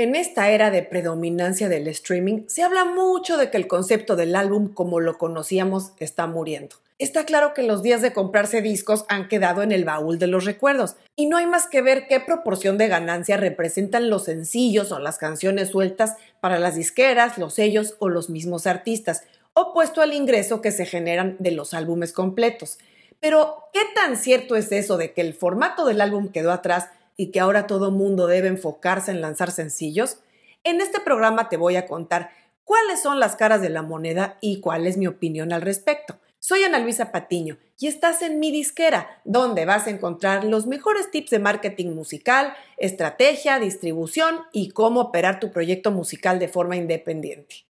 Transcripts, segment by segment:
En esta era de predominancia del streaming, se habla mucho de que el concepto del álbum como lo conocíamos está muriendo. Está claro que los días de comprarse discos han quedado en el baúl de los recuerdos, y no hay más que ver qué proporción de ganancia representan los sencillos o las canciones sueltas para las disqueras, los sellos o los mismos artistas, opuesto al ingreso que se generan de los álbumes completos. Pero, ¿qué tan cierto es eso de que el formato del álbum quedó atrás y que ahora todo mundo debe enfocarse en lanzar sencillos? En este programa te voy a contar cuáles son las caras de la moneda y cuál es mi opinión al respecto. Soy Ana Luisa Patiño y estás en mi disquera, donde vas a encontrar los mejores tips de marketing musical, estrategia, distribución y cómo operar tu proyecto musical de forma independiente.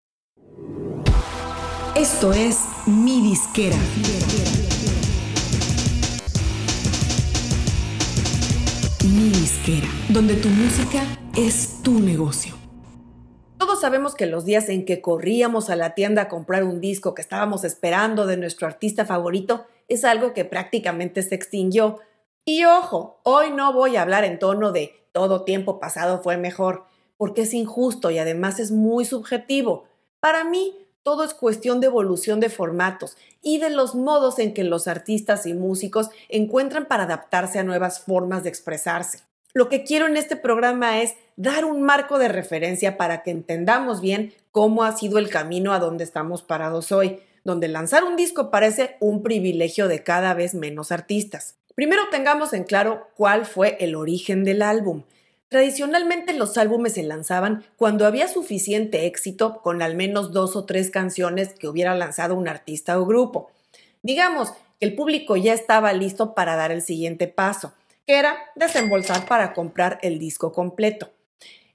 Esto es mi disquera. Mi disquera, donde tu música es tu negocio. Todos sabemos que los días en que corríamos a la tienda a comprar un disco que estábamos esperando de nuestro artista favorito es algo que prácticamente se extinguió. Y ojo, hoy no voy a hablar en tono de todo tiempo pasado fue mejor, porque es injusto y además es muy subjetivo. Para mí, todo es cuestión de evolución de formatos y de los modos en que los artistas y músicos encuentran para adaptarse a nuevas formas de expresarse. Lo que quiero en este programa es dar un marco de referencia para que entendamos bien cómo ha sido el camino a donde estamos parados hoy, donde lanzar un disco parece un privilegio de cada vez menos artistas. Primero tengamos en claro cuál fue el origen del álbum. Tradicionalmente los álbumes se lanzaban cuando había suficiente éxito con al menos dos o tres canciones que hubiera lanzado un artista o grupo. Digamos que el público ya estaba listo para dar el siguiente paso, que era desembolsar para comprar el disco completo.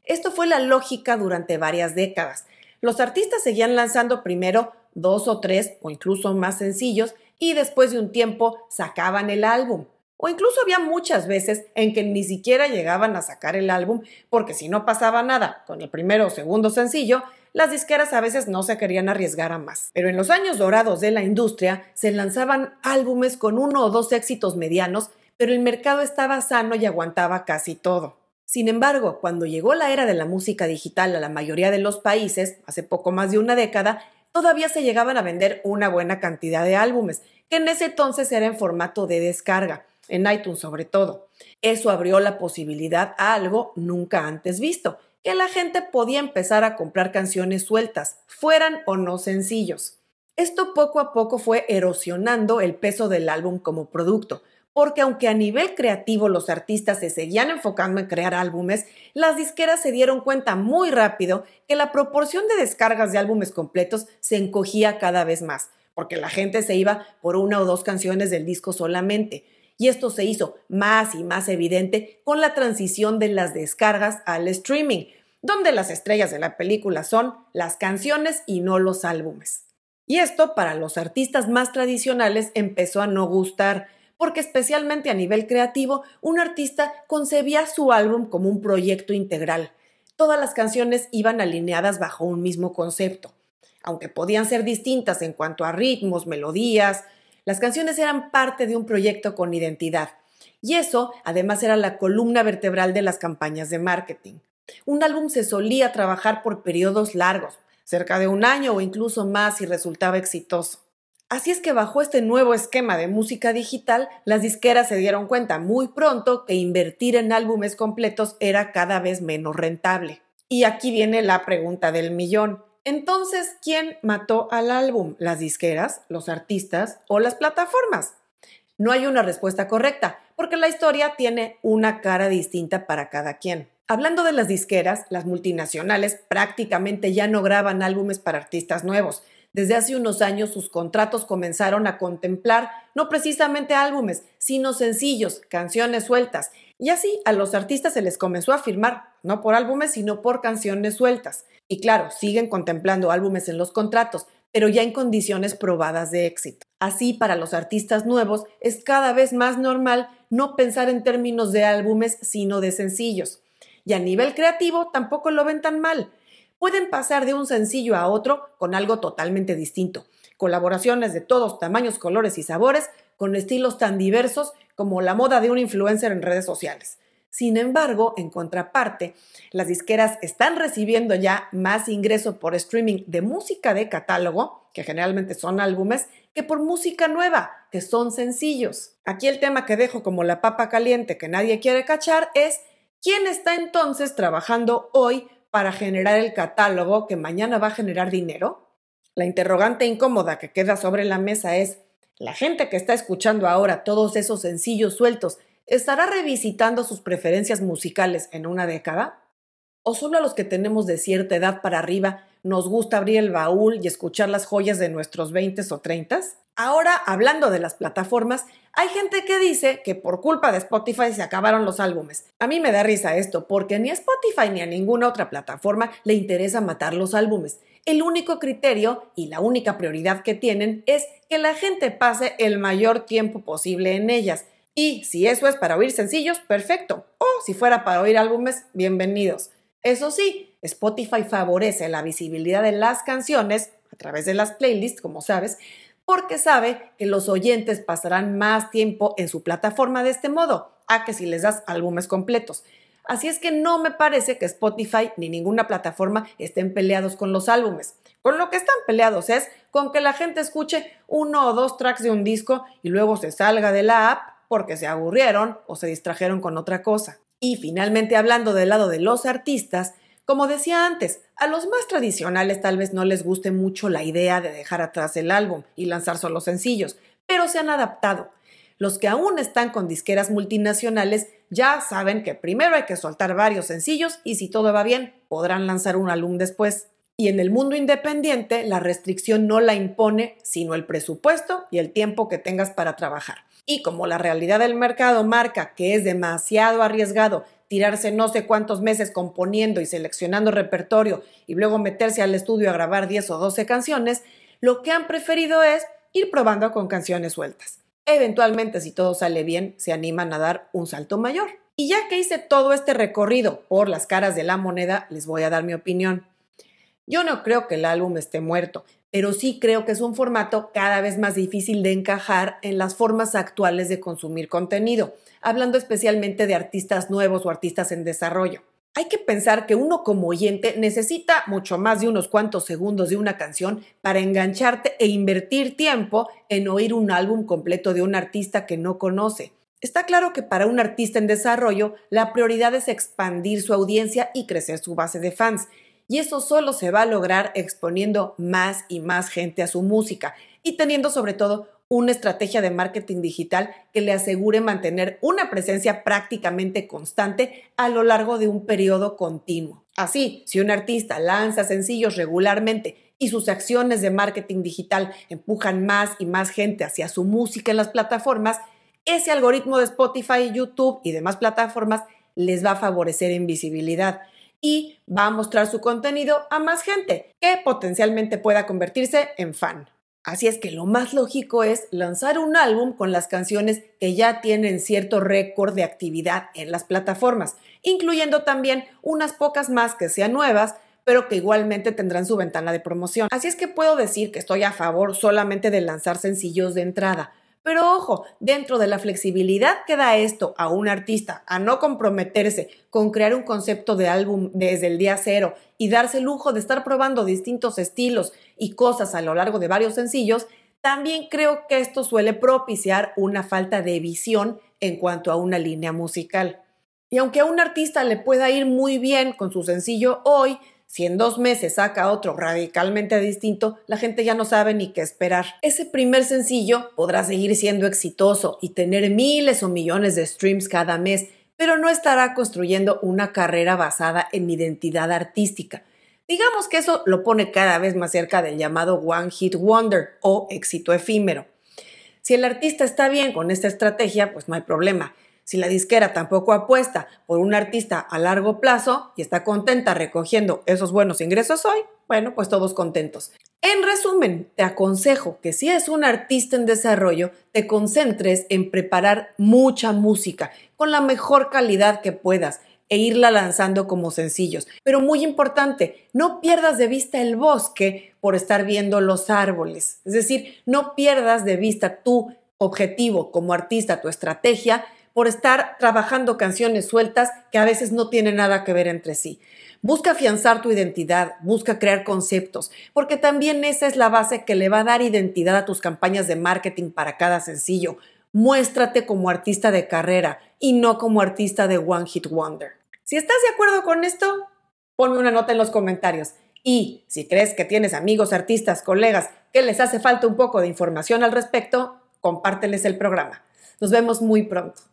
Esto fue la lógica durante varias décadas. Los artistas seguían lanzando primero dos o tres o incluso más sencillos y después de un tiempo sacaban el álbum. O incluso había muchas veces en que ni siquiera llegaban a sacar el álbum porque si no pasaba nada con el primero o segundo sencillo, las disqueras a veces no se querían arriesgar a más. Pero en los años dorados de la industria se lanzaban álbumes con uno o dos éxitos medianos, pero el mercado estaba sano y aguantaba casi todo. Sin embargo, cuando llegó la era de la música digital a la mayoría de los países, hace poco más de una década, todavía se llegaban a vender una buena cantidad de álbumes, que en ese entonces era en formato de descarga en iTunes sobre todo. Eso abrió la posibilidad a algo nunca antes visto, que la gente podía empezar a comprar canciones sueltas, fueran o no sencillos. Esto poco a poco fue erosionando el peso del álbum como producto, porque aunque a nivel creativo los artistas se seguían enfocando en crear álbumes, las disqueras se dieron cuenta muy rápido que la proporción de descargas de álbumes completos se encogía cada vez más, porque la gente se iba por una o dos canciones del disco solamente, y esto se hizo más y más evidente con la transición de las descargas al streaming, donde las estrellas de la película son las canciones y no los álbumes. Y esto para los artistas más tradicionales empezó a no gustar, porque especialmente a nivel creativo, un artista concebía su álbum como un proyecto integral. Todas las canciones iban alineadas bajo un mismo concepto. Aunque podían ser distintas en cuanto a ritmos, melodías, las canciones eran parte de un proyecto con identidad. Y eso, además, era la columna vertebral de las campañas de marketing. Un álbum se solía trabajar por periodos largos, cerca de un año o incluso más, y resultaba exitoso. Así es que bajo este nuevo esquema de música digital, las disqueras se dieron cuenta muy pronto que invertir en álbumes completos era cada vez menos rentable. Y aquí viene la pregunta del millón. Entonces, ¿quién mató al álbum? ¿Las disqueras, los artistas o las plataformas? No hay una respuesta correcta, porque la historia tiene una cara distinta para cada quien. Hablando de las disqueras, las multinacionales prácticamente ya no graban álbumes para artistas nuevos. Desde hace unos años sus contratos comenzaron a contemplar no precisamente álbumes, sino sencillos, canciones sueltas. Y así a los artistas se les comenzó a firmar, no por álbumes, sino por canciones sueltas. Y claro, siguen contemplando álbumes en los contratos, pero ya en condiciones probadas de éxito. Así, para los artistas nuevos es cada vez más normal no pensar en términos de álbumes, sino de sencillos. Y a nivel creativo tampoco lo ven tan mal. Pueden pasar de un sencillo a otro con algo totalmente distinto. Colaboraciones de todos tamaños, colores y sabores, con estilos tan diversos como la moda de un influencer en redes sociales. Sin embargo, en contraparte, las disqueras están recibiendo ya más ingreso por streaming de música de catálogo, que generalmente son álbumes, que por música nueva, que son sencillos. Aquí el tema que dejo como la papa caliente que nadie quiere cachar es quién está entonces trabajando hoy para generar el catálogo que mañana va a generar dinero. La interrogante incómoda que queda sobre la mesa es, ¿la gente que está escuchando ahora todos esos sencillos sueltos ¿Estará revisitando sus preferencias musicales en una década? ¿O solo a los que tenemos de cierta edad para arriba nos gusta abrir el baúl y escuchar las joyas de nuestros 20 o 30? Ahora, hablando de las plataformas, hay gente que dice que por culpa de Spotify se acabaron los álbumes. A mí me da risa esto, porque ni a Spotify ni a ninguna otra plataforma le interesa matar los álbumes. El único criterio y la única prioridad que tienen es que la gente pase el mayor tiempo posible en ellas y si eso es para oír sencillos, perfecto. O si fuera para oír álbumes, bienvenidos. Eso sí, Spotify favorece la visibilidad de las canciones a través de las playlists, como sabes, porque sabe que los oyentes pasarán más tiempo en su plataforma de este modo, a que si les das álbumes completos. Así es que no me parece que Spotify ni ninguna plataforma estén peleados con los álbumes. Con lo que están peleados es con que la gente escuche uno o dos tracks de un disco y luego se salga de la app porque se aburrieron o se distrajeron con otra cosa. Y finalmente hablando del lado de los artistas, como decía antes, a los más tradicionales tal vez no les guste mucho la idea de dejar atrás el álbum y lanzar solo sencillos, pero se han adaptado. Los que aún están con disqueras multinacionales ya saben que primero hay que soltar varios sencillos y si todo va bien, podrán lanzar un álbum después. Y en el mundo independiente, la restricción no la impone, sino el presupuesto y el tiempo que tengas para trabajar. Y como la realidad del mercado marca que es demasiado arriesgado tirarse no sé cuántos meses componiendo y seleccionando repertorio y luego meterse al estudio a grabar 10 o 12 canciones, lo que han preferido es ir probando con canciones sueltas. Eventualmente, si todo sale bien, se animan a dar un salto mayor. Y ya que hice todo este recorrido por las caras de la moneda, les voy a dar mi opinión. Yo no creo que el álbum esté muerto pero sí creo que es un formato cada vez más difícil de encajar en las formas actuales de consumir contenido, hablando especialmente de artistas nuevos o artistas en desarrollo. Hay que pensar que uno como oyente necesita mucho más de unos cuantos segundos de una canción para engancharte e invertir tiempo en oír un álbum completo de un artista que no conoce. Está claro que para un artista en desarrollo la prioridad es expandir su audiencia y crecer su base de fans, y eso solo se va a lograr exponiendo más y más gente a su música y teniendo sobre todo una estrategia de marketing digital que le asegure mantener una presencia prácticamente constante a lo largo de un periodo continuo. Así, si un artista lanza sencillos regularmente y sus acciones de marketing digital empujan más y más gente hacia su música en las plataformas, ese algoritmo de Spotify, YouTube y demás plataformas les va a favorecer en visibilidad y va a mostrar su contenido a más gente que potencialmente pueda convertirse en fan. Así es que lo más lógico es lanzar un álbum con las canciones que ya tienen cierto récord de actividad en las plataformas, incluyendo también unas pocas más que sean nuevas, pero que igualmente tendrán su ventana de promoción. Así es que puedo decir que estoy a favor solamente de lanzar sencillos de entrada, pero ojo, dentro de la flexibilidad que da esto a un artista a no comprometerse con crear un concepto de álbum desde el día cero y darse el lujo de estar probando distintos estilos y cosas a lo largo de varios sencillos, también creo que esto suele propiciar una falta de visión en cuanto a una línea musical. Y aunque a un artista le pueda ir muy bien con su sencillo hoy, si en dos meses saca otro radicalmente distinto, la gente ya no sabe ni qué esperar. Ese primer sencillo podrá seguir siendo exitoso y tener miles o millones de streams cada mes, pero no estará construyendo una carrera basada en identidad artística. Digamos que eso lo pone cada vez más cerca del llamado One Hit Wonder o éxito efímero. Si el artista está bien con esta estrategia, pues no hay problema. Si la disquera tampoco apuesta por un artista a largo plazo y está contenta recogiendo esos buenos ingresos hoy, bueno, pues todos contentos. En resumen, te aconsejo que si es un artista en desarrollo, te concentres en preparar mucha música con la mejor calidad que puedas e irla lanzando como sencillos. Pero muy importante, no pierdas de vista el bosque por estar viendo los árboles. Es decir, no pierdas de vista tu objetivo como artista, tu estrategia, por estar trabajando canciones sueltas que a veces no tienen nada que ver entre sí. Busca afianzar tu identidad, busca crear conceptos, porque también esa es la base que le va a dar identidad a tus campañas de marketing para cada sencillo. Muéstrate como artista de carrera y no como artista de One Hit Wonder. Si estás de acuerdo con esto, ponme una nota en los comentarios. Y si crees que tienes amigos, artistas, colegas que les hace falta un poco de información al respecto, compárteles el programa. Nos vemos muy pronto.